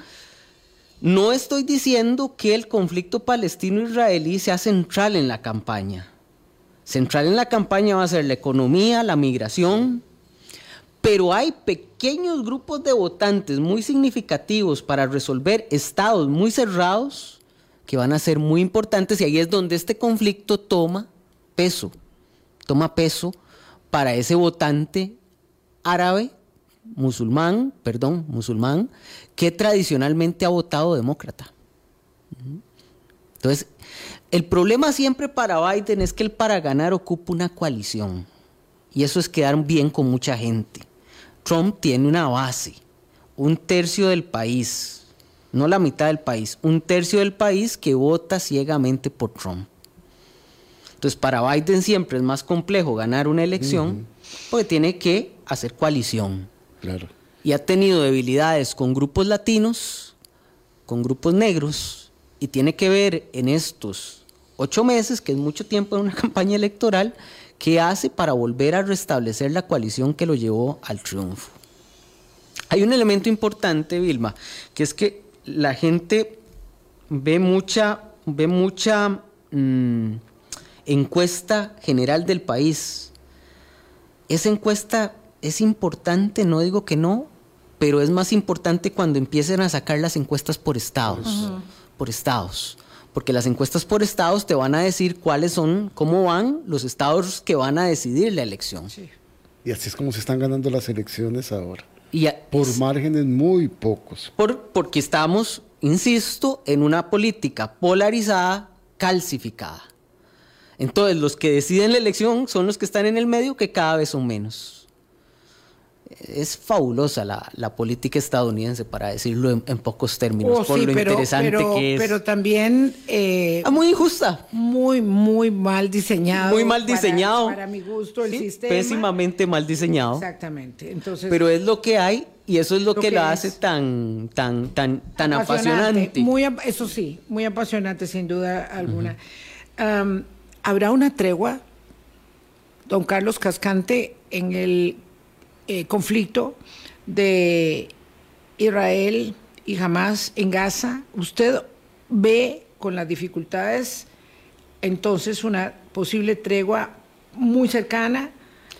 no estoy diciendo que el conflicto palestino-israelí sea central en la campaña. Central en la campaña va a ser la economía, la migración, pero hay pequeños grupos de votantes muy significativos para resolver estados muy cerrados que van a ser muy importantes y ahí es donde este conflicto toma peso, toma peso para ese votante árabe, musulmán, perdón, musulmán, que tradicionalmente ha votado demócrata. Entonces, el problema siempre para Biden es que él para ganar ocupa una coalición. Y eso es quedar bien con mucha gente. Trump tiene una base, un tercio del país, no la mitad del país, un tercio del país que vota ciegamente por Trump. Entonces, para Biden siempre es más complejo ganar una elección porque tiene que hacer coalición. Claro. Y ha tenido debilidades con grupos latinos, con grupos negros, y tiene que ver en estos ocho meses, que es mucho tiempo en una campaña electoral, qué hace para volver a restablecer la coalición que lo llevó al triunfo. Hay un elemento importante, Vilma, que es que la gente ve mucha, ve mucha mm, encuesta general del país. Esa encuesta es importante, no digo que no, pero es más importante cuando empiecen a sacar las encuestas por estados, por estados. Porque las encuestas por estados te van a decir cuáles son, cómo van los estados que van a decidir la elección. Y así es como se están ganando las elecciones ahora. Y a- Por márgenes muy pocos. Por- porque estamos, insisto, en una política polarizada, calcificada. Entonces, los que deciden la elección son los que están en el medio, que cada vez son menos. Es fabulosa la, la política estadounidense, para decirlo en, en pocos términos, Oh, por sí, lo pero, interesante pero- que es. pero también eh, Ah, muy injusta, muy, muy mal diseñado. muy mal diseñado. Para, mi gusto, el Sí, sistema. Pésimamente mal diseñado. Exactamente. Entonces, Pero es lo que hay y eso es lo, Lo que, que es. hace tan, tan, tan, tan apasionante. Muy, eso sí, muy apasionante, sin duda alguna. ¿Habrá una tregua, don Carlos Cascante, en el eh, conflicto de Israel y Hamas en Gaza? ¿Usted ve con las dificultades entonces una posible tregua muy cercana?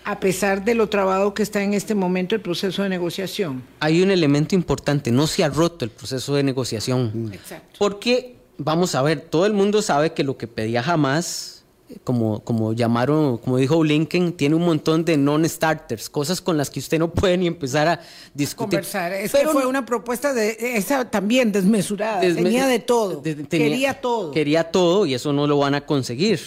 a pesar de lo trabado que está en este momento el proceso de negociación. Hay un elemento importante, no se ha roto el proceso de negociación. Exacto. Porque, vamos a ver, todo el mundo sabe que lo que pedía jamás, como, como llamaron, como dijo Blinken, tiene un montón de non-starters, cosas con las que usted no puede ni empezar a discutir. conversar. Es Pero que fue no- una propuesta de esa también desmesurada. Desme- tenía de todo. de- tenía- quería todo. Quería todo y eso no lo van a conseguir.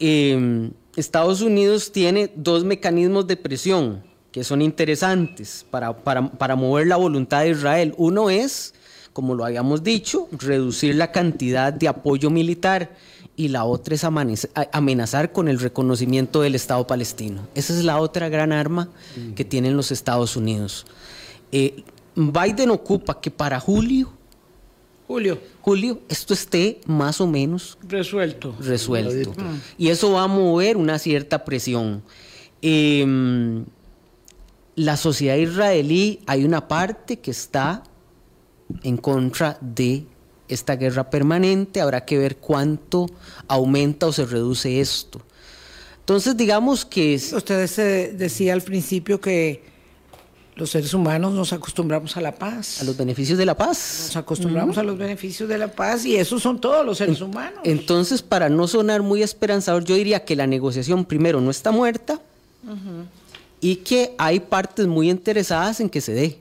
Eh, Estados Unidos tiene dos mecanismos de presión que son interesantes para, para- para mover la voluntad de Israel. Uno es, como lo habíamos dicho, reducir la cantidad de apoyo militar y la otra es amenazar con el reconocimiento del Estado palestino. Esa es la otra gran arma que tienen los Estados Unidos. Eh, Biden ocupa que para julio Julio, julio esto esté más o menos resuelto. resuelto. Y eso va a mover una cierta presión. Eh, la sociedad israelí, hay una parte que está en contra de esta guerra permanente, habrá que ver cuánto aumenta o se reduce esto. Entonces, digamos que es- Usted se decía al principio que los seres humanos nos acostumbramos a la paz. a los beneficios de la paz. Nos acostumbramos a los beneficios de la paz y esos son todos los seres humanos. Entonces, para no sonar muy esperanzador, yo diría que la negociación primero no está muerta y que hay partes muy interesadas en que se dé.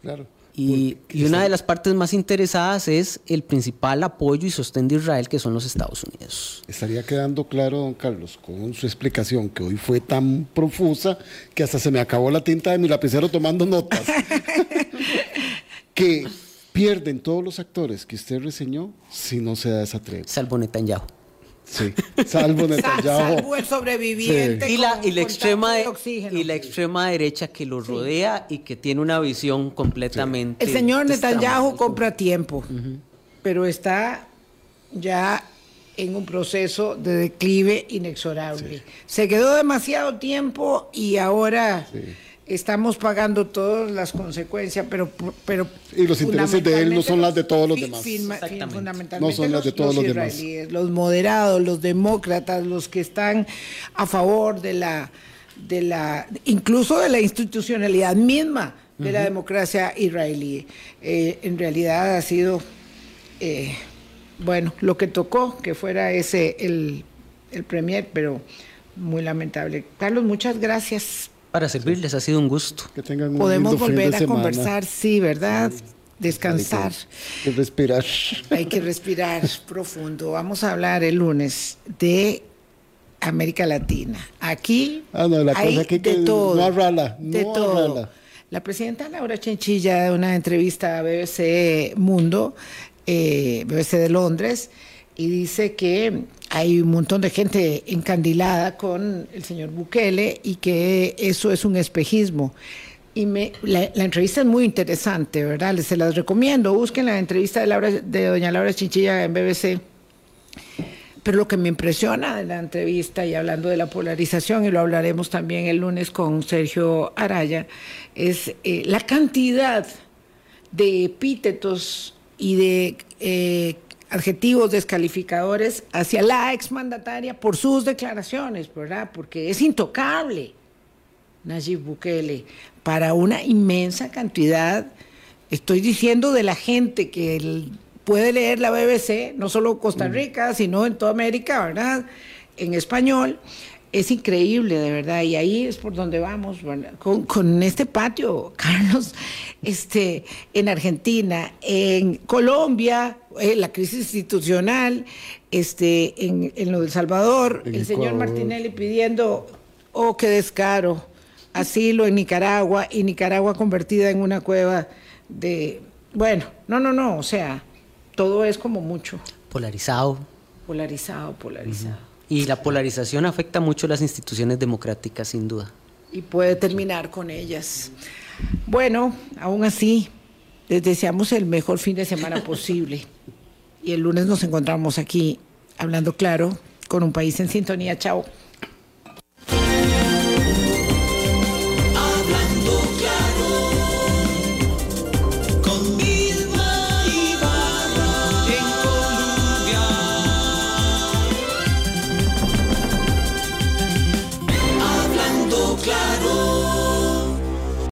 Claro. Y, y una de las partes más interesadas es el principal apoyo y sostén de Israel, que son los Estados Unidos. Estaría quedando claro, don Carlos, con su explicación, que hoy fue tan profusa que hasta se me acabó la tinta de mi lapicero tomando notas. que pierden todos los actores que usted reseñó si no se da esa tregua. Salvo Netanyahu. Sí, salvo Netanyahu. Salvo el sobreviviente. Y la, y la extrema de oxígeno. y la extrema derecha que lo rodea y que tiene una visión completamente El señor Netanyahu compra tiempo, pero está ya en un proceso de declive inexorable. Se quedó demasiado tiempo y ahora estamos pagando todas las consecuencias, pero pero Y los intereses de él no son las de todos los demás. firma- Exactamente. fundamentalmente No son las de todos los demás. israelíes, los moderados, los demócratas, los que están a favor de la de la incluso de la institucionalidad misma de la democracia israelí. Eh, en realidad ha sido eh, bueno lo que tocó que fuera ese el, el premier, pero muy lamentable. Carlos, muchas gracias. Para servirles ha sido un gusto. Que tengan un Podemos lindo fin de volver a semana. conversar, sí, ¿verdad? Descansar. Hay que, que respirar. Hay que respirar profundo. Vamos a hablar el lunes de América Latina. Aquí Ah, no, la hay cosa aquí de que todo. no arrala, de no todo. arrala. La presidenta Laura Chinchilla, de una entrevista a BBC Mundo, eh, BBC de Londres, y dice que hay un montón de gente encandilada con el señor Bukele y que eso es un espejismo. Y me, la, entrevista es muy interesante, ¿verdad? Les se las recomiendo. Busquen la entrevista de doña Laura Chinchilla en BBC. Pero lo que me impresiona de la entrevista y hablando de la polarización, y lo hablaremos también el lunes con Sergio Araya, es eh, la cantidad de epítetos y de eh, adjetivos descalificadores hacia la exmandataria por sus declaraciones, ¿verdad? Porque es intocable Nayib Bukele para una inmensa cantidad, estoy diciendo de la gente que puede leer la BBC, no solo Costa Rica, sino en toda América, ¿verdad? En español. Es increíble, de verdad, y ahí es por donde vamos, ¿verdad? con, con este patio, Carlos, este, en Argentina, en Colombia, eh, la crisis institucional, este, en, en lo del Salvador, En el señor Ecuador. Martinelli pidiendo, oh, qué descaro, asilo en Nicaragua y Nicaragua convertida en una cueva de, bueno, no, no, no, o sea, todo es como mucho Polarizado. polarizado, polarizado. Y la polarización afecta mucho las instituciones democráticas, sin duda. Y puede terminar con ellas. Bueno, aún así, les deseamos el mejor fin de semana posible. Y el lunes nos encontramos aquí hablando claro con un país en sintonía. Chao.